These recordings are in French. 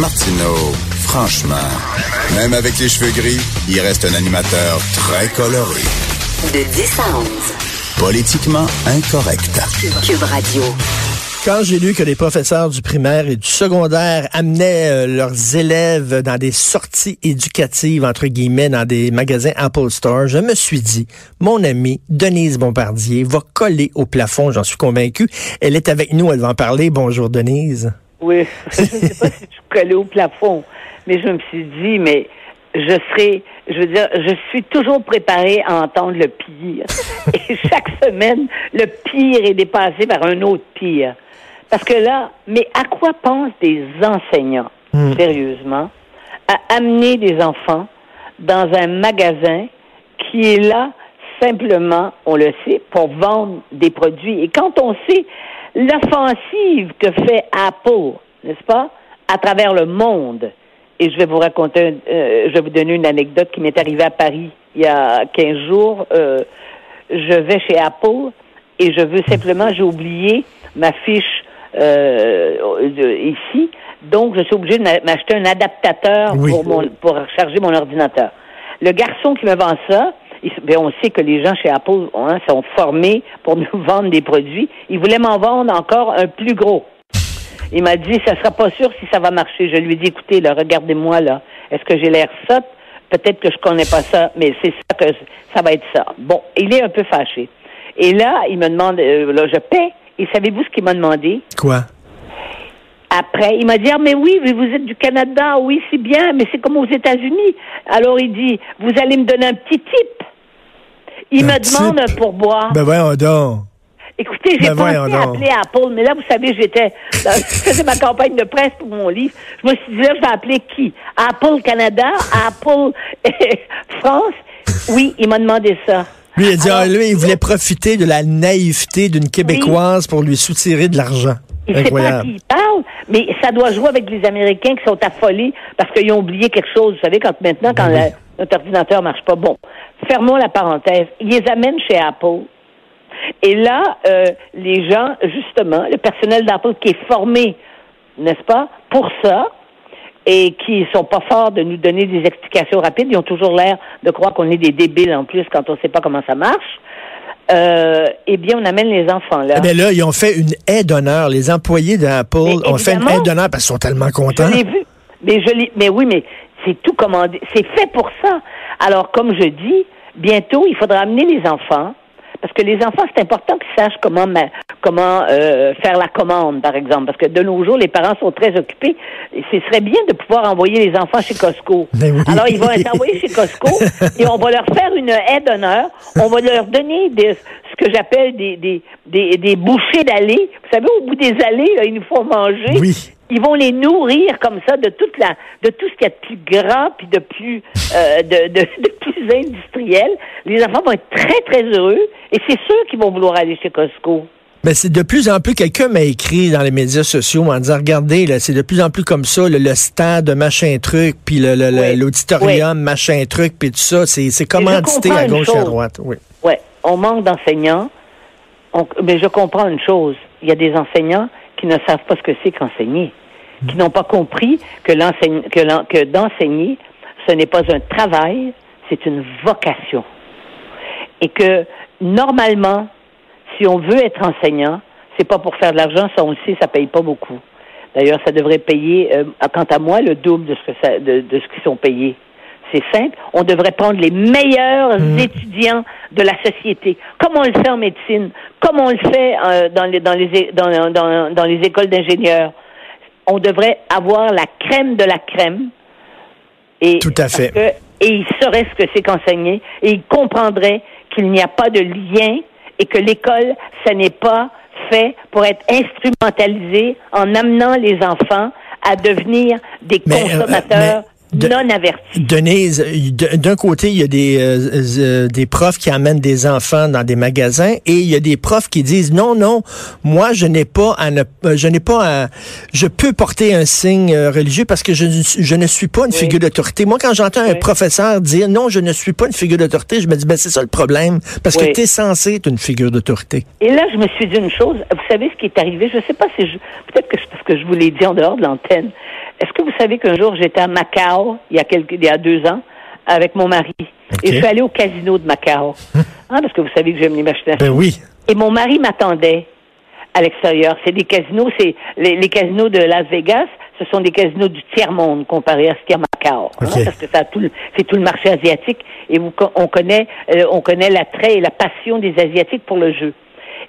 Martineau, franchement, même avec les cheveux gris, il reste un animateur très coloré. De 10 à 11. Politiquement incorrect. Cube Radio. Quand j'ai lu que les professeurs du primaire et du secondaire amenaient euh, leurs élèves dans des sorties éducatives, entre guillemets, dans des magasins Apple Store, je me suis dit, mon amie Denise Bombardier va coller au plafond, j'en suis convaincu. Elle est avec nous, elle va en parler. Bonjour Denise. Oui, je ne sais pas si tu collais au plafond, mais je me suis dit, mais je serai, je veux dire, je suis toujours préparée à entendre le pire. Et chaque semaine, le pire est dépassé par un autre pire. Parce que là, mais à quoi pensent des enseignants, sérieusement, à amener des enfants dans un magasin qui est là simplement, on le sait, pour vendre des produits. Et quand on sait l'offensive que fait Apple, n'est-ce pas, à travers le monde, et je vais vous raconter, euh, je vais vous donner une anecdote qui m'est arrivée à Paris il y a 15 jours. Euh, je vais chez Apple et je veux simplement, j'ai oublié ma fiche euh, de- ici, donc je suis obligée de m'a- m'acheter un adaptateur Oui. pour, mon, pour recharger mon ordinateur. Le garçon qui me vend ça, ben, on sait que les gens chez Apple hein, sont formés pour nous vendre des produits. Il voulait m'en vendre encore un plus gros. Il m'a dit, ça sera pas sûr si ça va marcher. Je lui ai dit, écoutez, là, regardez-moi, là. Est-ce que j'ai l'air sotte? Peut-être que je connais pas ça, mais c'est ça que ça va être ça. Bon, il est un peu fâché. Et là, il me demande, euh, là, je paie. Et savez-vous ce qu'il m'a demandé? Quoi? Après, il m'a dit, ah, mais oui, vous êtes du Canada, oui, c'est bien, mais c'est comme aux États-Unis. Alors, il dit, vous allez me donner un petit type. Il me demande un pourboire. Ben voyons donc. Écoutez, j'ai Ben pensé à appeler Apple, mais là, vous savez, j'étais, je faisais ma campagne de presse pour mon livre. Je me suis dit, là, je vais appeler qui? Apple Canada? Apple France? Oui, il m'a demandé ça. Lui, il a dit, Alors, ah, lui, il voulait profiter de la naïveté d'une Québécoise pour lui soutirer de l'argent. Il sait pas à qui il parle, mais ça doit jouer avec les Américains qui sont affolés parce qu'ils ont oublié quelque chose. Vous savez, quand maintenant, quand Ben oui. la- notre ordinateur marche pas. Bon, fermons la parenthèse. Ils les amènent chez Apple. Et là, euh, les gens, justement, le personnel d'Apple qui est formé, n'est-ce pas, pour ça, et qui sont pas forts de nous donner des explications rapides, ils ont toujours l'air de croire qu'on est des débiles en plus quand on sait pas comment ça marche. Euh, eh bien, on amène les enfants là. Eh bien là, ils ont fait une aide d'honneur. Les employés d'Apple Mais ont fait une aide d'honneur parce qu'ils sont tellement contents. Je l'ai vu. Mais je mais oui, mais c'est tout commandé. C'est fait pour ça. Alors, comme je dis, bientôt, il faudra amener les enfants. Parce que les enfants, c'est important qu'ils sachent comment euh, faire la commande, par exemple. Parce que de nos jours, les parents sont très occupés. Et ce serait bien de pouvoir envoyer les enfants chez Costco. Ben oui. Alors, ils vont être envoyés chez Costco et on va leur faire une aide d'honneur. On va leur donner des, ce que j'appelle des, des, des, des bouchées d'allées. Vous savez, au bout des allées, là, ils nous font manger. Oui. Ils vont les nourrir comme ça de toute la, de tout ce qu'il y a de plus grand puis de plus, euh, de, de, de plus industriel. Les enfants vont être très très heureux et c'est sûr qu'ils vont vouloir aller chez Costco. Mais c'est de plus en plus, quelqu'un m'a écrit dans les médias sociaux en disant, regardez, là, c'est de plus en plus comme ça, le, le stade machin truc, puis le- le- Oui. l'auditorium machin truc, puis tout ça, c'est c'est commandité à gauche et à droite. Oui. Ouais, on manque d'enseignants. On- mais je comprends une chose. Il y a des enseignants qui ne savent pas ce que c'est qu'enseigner, qui n'ont pas compris que, que, que d'enseigner, ce n'est pas un travail, c'est une vocation. Et que normalement, si on veut être enseignant, c'est pas pour faire de l'argent, ça on le sait, ça paye pas beaucoup. D'ailleurs, ça devrait payer, euh, quant à moi, le double de ce que ça, de, de ce qu'ils sont payés. C'est simple. On devrait prendre les meilleurs étudiants de la société, comme on le fait en médecine, comme on le fait euh, dans, les, dans, les, dans, dans les écoles d'ingénieurs. On devrait avoir la crème de la crème. Et Tout à fait. que- et ils sauraient ce que c'est qu'enseigner et ils comprendraient qu'il n'y a pas de lien et que l'école, ce n'est pas fait pour être instrumentalisé en amenant les enfants à devenir des Mais, euh, consommateurs mais de- non avertis. Denise, d'un côté, il y a des, euh, euh, des profs qui amènent des enfants dans des magasins et il y a des profs qui disent non, non, moi, je n'ai pas à ne, euh, je n'ai pas à, je peux porter un signe euh, religieux parce que je, ne suis- je ne suis pas une Oui. figure d'autorité. Moi, quand j'entends un professeur dire non, je ne suis pas une figure d'autorité, je me dis, ben, c'est ça le problème parce que tu es censé être une figure d'autorité. Et là, je me suis dit une chose. Vous savez ce qui est arrivé? Je ne sais pas si je, peut-être que c'est parce que je vous l'ai dit en dehors de l'antenne. Est-ce que vous savez qu'un jour, j'étais à Macao, il y a, quelques, il y a deux ans, avec mon mari? Et je suis allée au casino de Macao. Hein, parce que vous savez que j'aime les machines Ben oui. Et mon mari m'attendait à l'extérieur. C'est des casinos, c'est les, casinos de Las Vegas, ce sont des casinos du tiers-monde comparé à ce qu'il y a à Macao. Hein, parce que ça tout, c'est tout le marché asiatique et vous, on connaît, euh, on connaît l'attrait et la passion des Asiatiques pour le jeu.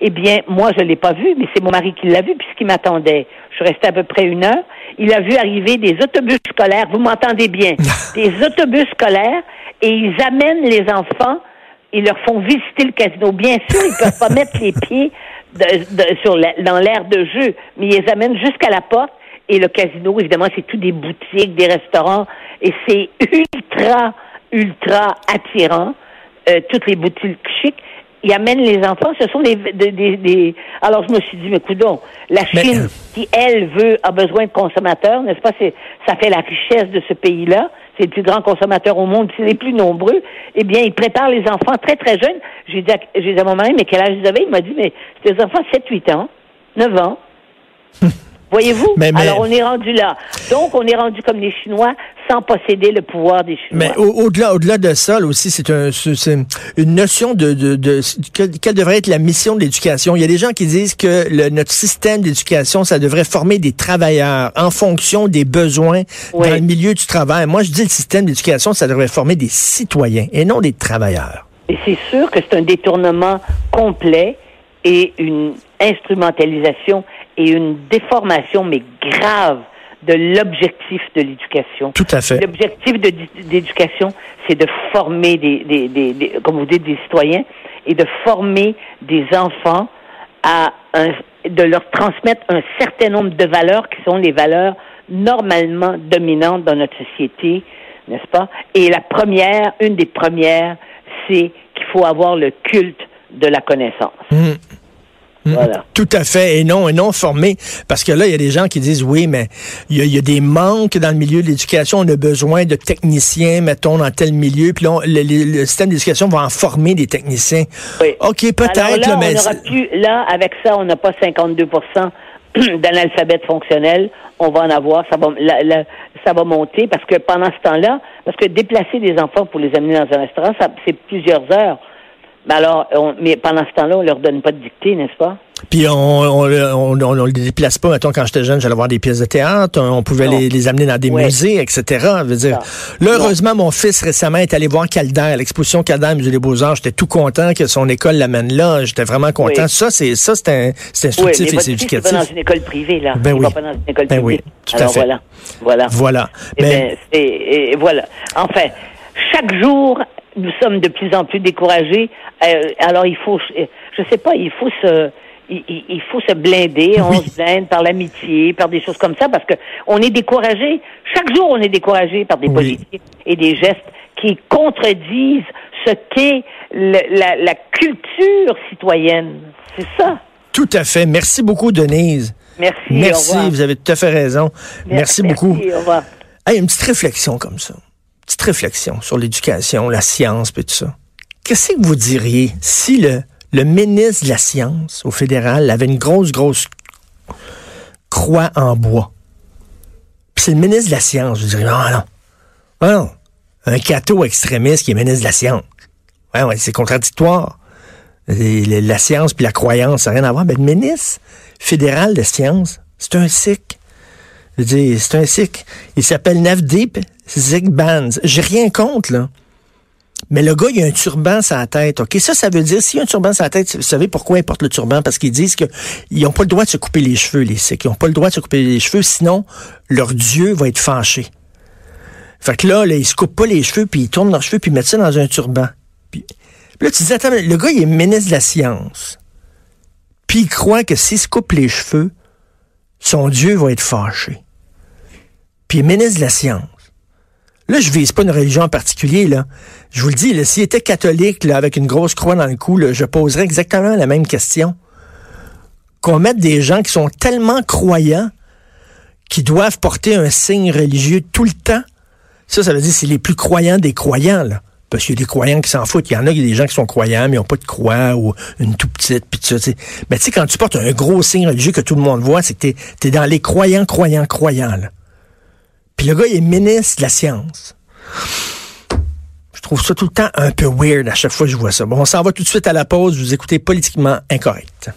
Eh bien, moi, je l'ai pas vu, mais c'est mon mari qui l'a vu puisqu'il m'attendait. Je suis restée à peu près une heure. Il a vu arriver des autobus scolaires. Vous m'entendez bien? des autobus scolaires et ils amènent les enfants. Ils leur font visiter le casino. Bien sûr, ils peuvent pas mettre les pieds sur dans l'air de jeu, mais ils les amènent jusqu'à la porte. Et le casino, évidemment, c'est tout des boutiques, des restaurants, et c'est ultra, ultra attirant. Euh, toutes les boutiques chics ils amènent les enfants. Ce sont des, des, Alors je me suis dit, mais coudon, la Chine, euh, qui elle veut, a besoin de consommateurs, n'est-ce pas C'est ça fait la richesse de ce pays-là. C'est le plus grand consommateur au monde, c'est les plus nombreux. Eh bien, ils préparent les enfants très très jeunes. J'ai dit, j'ai dit à mon mari, mais quel âge ils avaient Il m'a dit, mais c'est des enfants 7-8 ans, 9 ans. Voyez-vous? Alors, on est rendu là. Donc, on est rendu comme les Chinois sans posséder le pouvoir des Chinois. Mais au-delà au delà de ça, aussi, c'est un, une notion de, de, de, quelle devrait être la mission de l'éducation. Il y a des gens qui disent que le, notre système d'éducation, ça devrait former des travailleurs en fonction des besoins dans le milieu du travail. Moi, je dis le système d'éducation, ça devrait former des citoyens et non des travailleurs. Et c'est sûr que c'est un détournement complet et une instrumentalisation et une déformation, mais grave, de l'objectif de l'éducation. Tout à fait. L'objectif d'éducation, c'est de former des, des, des, comme vous dites, des citoyens et de former des enfants à un, de leur transmettre un certain nombre de valeurs qui sont les valeurs normalement dominantes dans notre société, n'est-ce pas? Et la première, une des premières, c'est qu'il faut avoir le culte de la connaissance. Mmh. Voilà. Tout à fait. Et non, et non formé. Parce que là, il y a des gens qui disent, oui, mais il y, a, des manques dans le milieu de l'éducation. On a besoin de techniciens, mettons, dans tel milieu. Puis là, le, système d'éducation va en former des techniciens. Oui. OK, peut-être, là, mais... là, avec ça, on n'a pas 52% d'analphabète fonctionnel. On va en avoir. Ça va, ça va monter parce que pendant ce temps-là, parce que déplacer des enfants pour les amener dans un restaurant, c'est plusieurs heures. Mais alors, mais pendant ce temps-là, on leur donne pas de dictée, n'est-ce pas? Puis on on, on, on, les déplace pas. Mettons, quand j'étais jeune, j'allais voir des pièces de théâtre. On pouvait les, les, amener dans des musées, etc. Je veux dire. Là, heureusement, mon fils récemment est allé voir Calder, l'exposition Calder Musée des Beaux-Arts. J'étais tout content que son école l'amène là. J'étais vraiment content. Ça, c'est ça, c'est instructif et c'est éducatif. Va dans une école privée, là. Ben il oui. va pas dans une école ben privée. Oui, tout à fait. Voilà. Voilà. Voilà. Et, ben, et, et voilà. Enfin, chaque jour, nous sommes de plus en plus découragés. Euh, alors il faut, je sais pas, il faut se, il, faut se blinder. On se blinde par l'amitié, par des choses comme ça, parce que on est découragé. Chaque jour, on est découragé par des politiques et des gestes qui contredisent ce qu'est la, la culture citoyenne. C'est ça. Tout à fait. Merci beaucoup, Denise. Merci. Merci. Vous avez tout à fait raison. Merci, beaucoup. Au revoir. Hey, une petite réflexion comme ça petite réflexion sur l'éducation, la science, et tout ça. Qu'est-ce que vous diriez si le, ministre de la Science au fédéral avait une grosse, grosse croix en bois? Puis c'est le ministre de la Science. Je dirais, non, non. Non, Un cateau extrémiste qui est ministre de la Science. Ouais, ouais, c'est contradictoire. la science puis la croyance, ça n'a rien à voir. Mais le ministre fédéral de science, c'est un sikh. C'est un sikh. Il s'appelle Navdeep Zig Bands. J'ai rien contre, là. Mais le gars, il a un turban sur la tête. OK, ça, ça veut dire, s'il a un turban sur la tête, vous savez pourquoi il porte le turban? Parce qu'ils disent qu'ils n'ont pas le droit de se couper les cheveux, les Sikhs. Ils n'ont pas le droit de se couper les cheveux, sinon, leur Dieu va être fâché. Fait que là, là ils se coupent pas les cheveux, puis ils tournent leurs cheveux, puis ils mettent ça dans un turban. Puis, là, tu dis, attends, le gars, il est ministre de la science. Puis il croit que s'il se coupe les cheveux, son Dieu va être fâché. Puis il est ministre de la science. Là, je vise pas une religion en particulier, là. Je vous le dis, s'il était catholique, avec une grosse croix dans le cou, je poserais exactement la même question. Qu'on mette des gens qui sont tellement croyants qui doivent porter un signe religieux tout le temps. Ça, ça veut dire c'est les plus croyants des croyants, là. Parce qu'il y a des croyants qui s'en foutent. Il y en a, il y a des gens qui sont croyants, mais ils n'ont pas de croix ou une tout petite, puis tout ça. Mais tu sais, quand tu portes un gros signe religieux que tout le monde voit, c'est que tu es, dans les croyants, croyants, croyants. Puis le gars, il est ministre de la science. Je trouve ça tout le temps un peu weird à chaque fois que je vois ça. Bon, on s'en va tout de suite à la pause. Vous écoutez Politiquement Incorrect.